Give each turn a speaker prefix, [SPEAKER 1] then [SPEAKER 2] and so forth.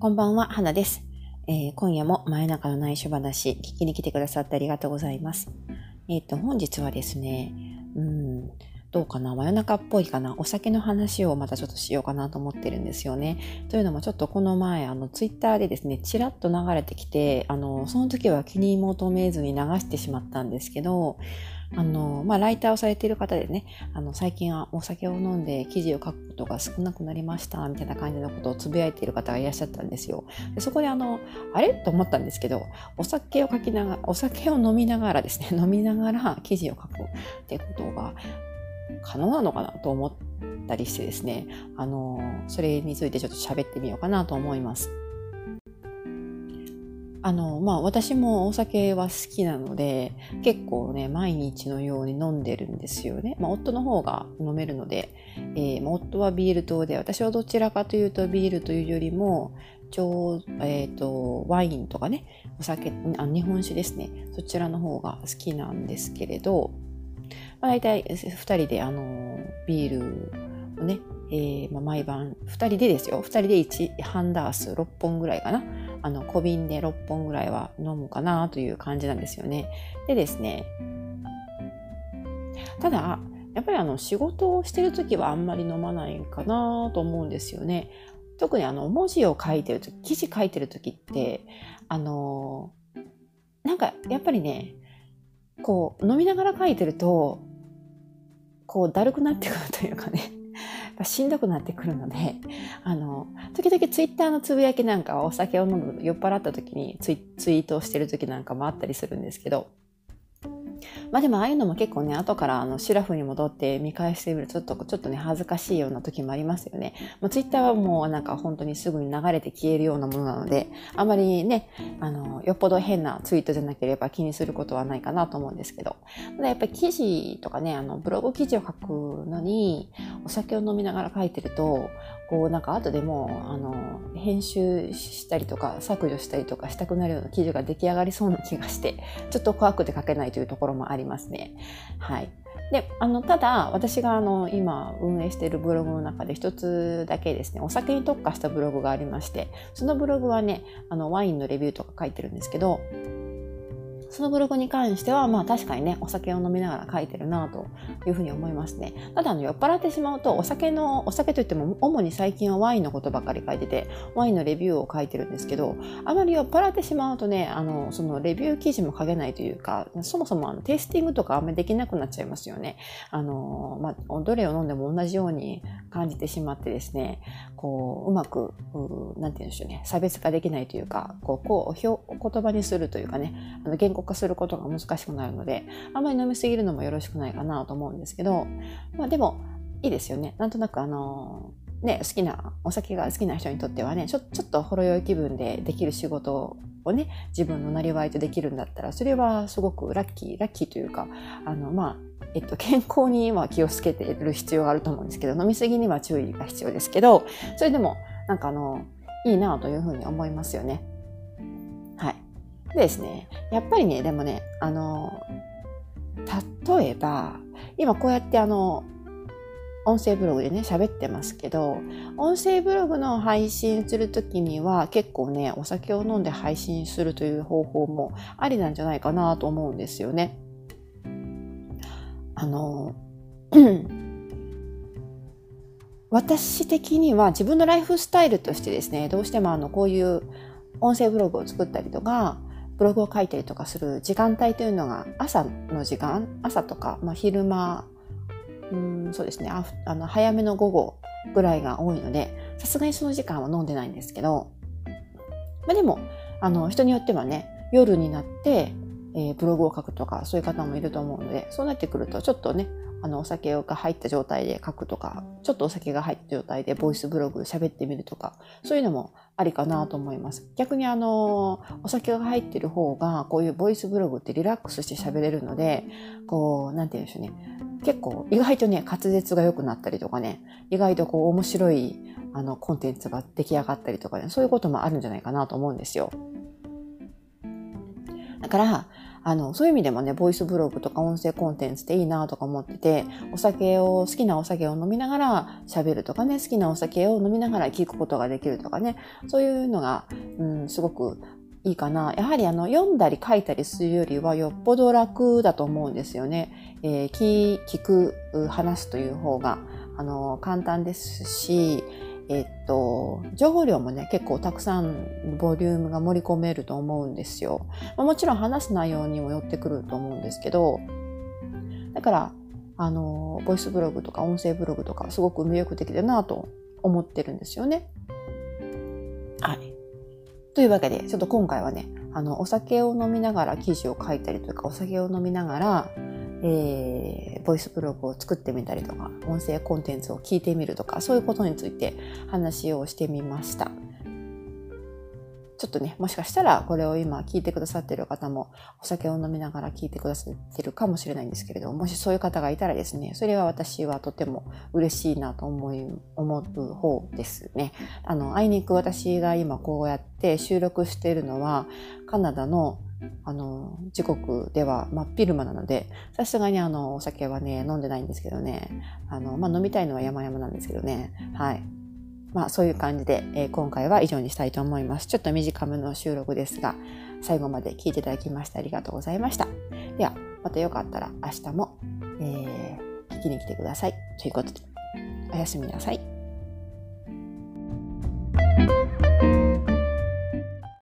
[SPEAKER 1] こんばんは、花です。えー、今夜も真夜中の内緒話、聞きに来てくださってありがとうございます。えっ、ー、と、本日はですね、うん、どうかな真夜中っぽいかなお酒の話をまたちょっとしようかなと思ってるんですよね。というのもちょっとこの前、あの、ツイッターでですね、ちらっと流れてきて、あの、その時は気に求めずに流してしまったんですけど、あの、まあ、ライターをされている方でね、あの、最近はお酒を飲んで記事を書くことが少なくなりました、みたいな感じのことをつぶやいている方がいらっしゃったんですよ。でそこであの、あれ？と思ったんですけど、お酒を書きながら、お酒を飲みながらですね、飲みながら記事を書くってことが可能なのかなと思ったりしてですね、あの、それについてちょっと喋ってみようかなと思います。あの、まあ私もお酒は好きなので、結構ね、毎日のように飲んでるんですよね。まあ夫の方が飲めるので、えー、夫はビール糖で、私はどちらかというとビールというよりも、超、えっ、ー、と、ワインとかね、お酒あ、日本酒ですね。そちらの方が好きなんですけれど、まあ大体二人であの、ビールをね、えー、まあ、毎晩、二人でですよ。二人で1、半ダース6本ぐらいかな。あの小瓶で6本ぐらいは飲むかなという感じなんですよね。でですね、ただ、やっぱりあの仕事をしてる時はあんまり飲まないかなと思うんですよね。特にあの文字を書いてる時、記事書いてる時って、あの、なんかやっぱりね、こう飲みながら書いてると、こうだるくなってくるというかね、しんどくなってくるので、あの、時々ツイッターのつぶやきなんかはお酒を飲む酔っ払った時にツイツイートをしてる時なんかもあったりするんですけど、まあでもああいうのも結構ね、後からあのシラフに戻って見返してみるとちょっと、ちょっとね、恥ずかしいような時もありますよね。まあ、ツイッターはもうなんか本当にすぐに流れて消えるようなものなので、あまりね、あの、よっぽど変なツイートじゃなければ気にすることはないかなと思うんですけど。ただやっぱり記事とかね、あの、ブログ記事を書くのに、お酒を飲みながら書いてると、こうなんか後でもあの編集したりとか削除したりとかしたくなるような記事が出来上がりそうな気がしてちょっと怖くて書けないというところもありますね。はい。で、あの、ただ、私があの、今運営しているブログの中で一つだけですね、お酒に特化したブログがありまして、そのブログはね、あの、ワインのレビューとか書いてるんですけど、そのブログに関しては、まあ確かにね、お酒を飲みながら書いてるなというふうに思いますね。ただ、酔っ払ってしまうと、お酒の、お酒といっても、主に最近はワインのことばかり書いてて、ワインのレビューを書いてるんですけど、あまり酔っ払ってしまうとね、あの、そのレビュー記事も書けないというか、そもそもあの、テイスティングとかあんまりできなくなっちゃいますよね。あの、まあ、どれを飲んでも同じように感じてしまってですね、こう、うまく、うなんて言うんでしょうね、差別化できないというか、こう、こう、言葉にするというかね、あの、言化することが難しくなるので、あんまり飲みすぎるのもよろしくないかなと思うんですけど、まあでも、いいですよね。なんとなくあの、ね、好きな、お酒が好きな人にとってはね、ちょちょっとほろ酔い気分でできる仕事をね、自分のなりわいとできるんだったら、それはすごくラッキー、ラッキーというか、あの、まあ、えっと、健康には気をつけてる必要があると思うんですけど、飲みすぎには注意が必要ですけど、それでも、なんかあの、いいなというふうに思いますよね。ですね、やっぱりね、でもね、あの、例えば、今こうやってあの、音声ブログでね、喋ってますけど、音声ブログの配信するときには結構ね、お酒を飲んで配信するという方法もありなんじゃないかなと思うんですよね。あの、私的には自分のライフスタイルとしてですね、どうしてもあの、こういう音声ブログを作ったりとか、ブログを書いたりとかする時間帯というのが朝の時間、朝とか、まあ、昼間、うんそうですね。ああの早めの午後ぐらいが多いので、さすがにその時間は飲んでないんですけど、まあ、でも、あの、人によってはね、夜になって、えー、ブログを書くとか、そういう方もいると思うので、そうなってくると、ちょっとね、あの、お酒が入った状態で書くとか、ちょっとお酒が入った状態でボイスブログ喋ってみるとか、そういうのもありかなと思います。逆にあの、お酒が入ってる方が、こういうボイスブログってリラックスして喋れるので、こう、何て言うんでしょうね。結構、意外とね、滑舌が良くなったりとかね、意外とこう、面白い、あの、コンテンツが出来上がったりとかね、そういうこともあるんじゃないかなと思うんですよ。だから、あの、そういう意味でもね、ボイスブログとか音声コンテンツっていいなとか思ってて、お酒を、好きなお酒を飲みながら喋るとかね、好きなお酒を飲みながら聞くことができるとかね、そういうのが、うん、すごくいいかな。やはりあの、読んだり書いたりするよりはよっぽど楽だと思うんですよね。えー、聞、聞く、話すという方が、あの、簡単ですし、えっと、情報量もね、結構たくさんボリュームが盛り込めると思うんですよ。まあ、もちろん話す内容にもよってくると思うんですけど、だから、あの、ボイスブログとか音声ブログとかすごく魅力的だなと思ってるんですよね。はい。というわけで、ちょっと今回はね、あの、お酒を飲みながら記事を書いたりとか、お酒を飲みながら、えー、ボイスブログを作ってみたりとか、音声コンテンツを聞いてみるとか、そういうことについて話をしてみました。ちょっとね、もしかしたらこれを今聞いてくださってる方もお酒を飲みながら聞いてくださってるかもしれないんですけれども、もしそういう方がいたらですね、それは私はとても嬉しいなと思い、思う方ですね。あの、あいにく私が今こうやって収録しているのはカナダのあの、時刻では真っ昼間なので、さすがにあの、お酒はね、飲んでないんですけどね、あの、まあ、飲みたいのは山々なんですけどね、はい。まあ、そういう感じで、えー、今回は以上にしたいと思います。ちょっと短めの収録ですが、最後まで聞いていただきましてありがとうございました。では、またよかったら明日も、えー、聞きに来てください。ということで、おやすみなさい。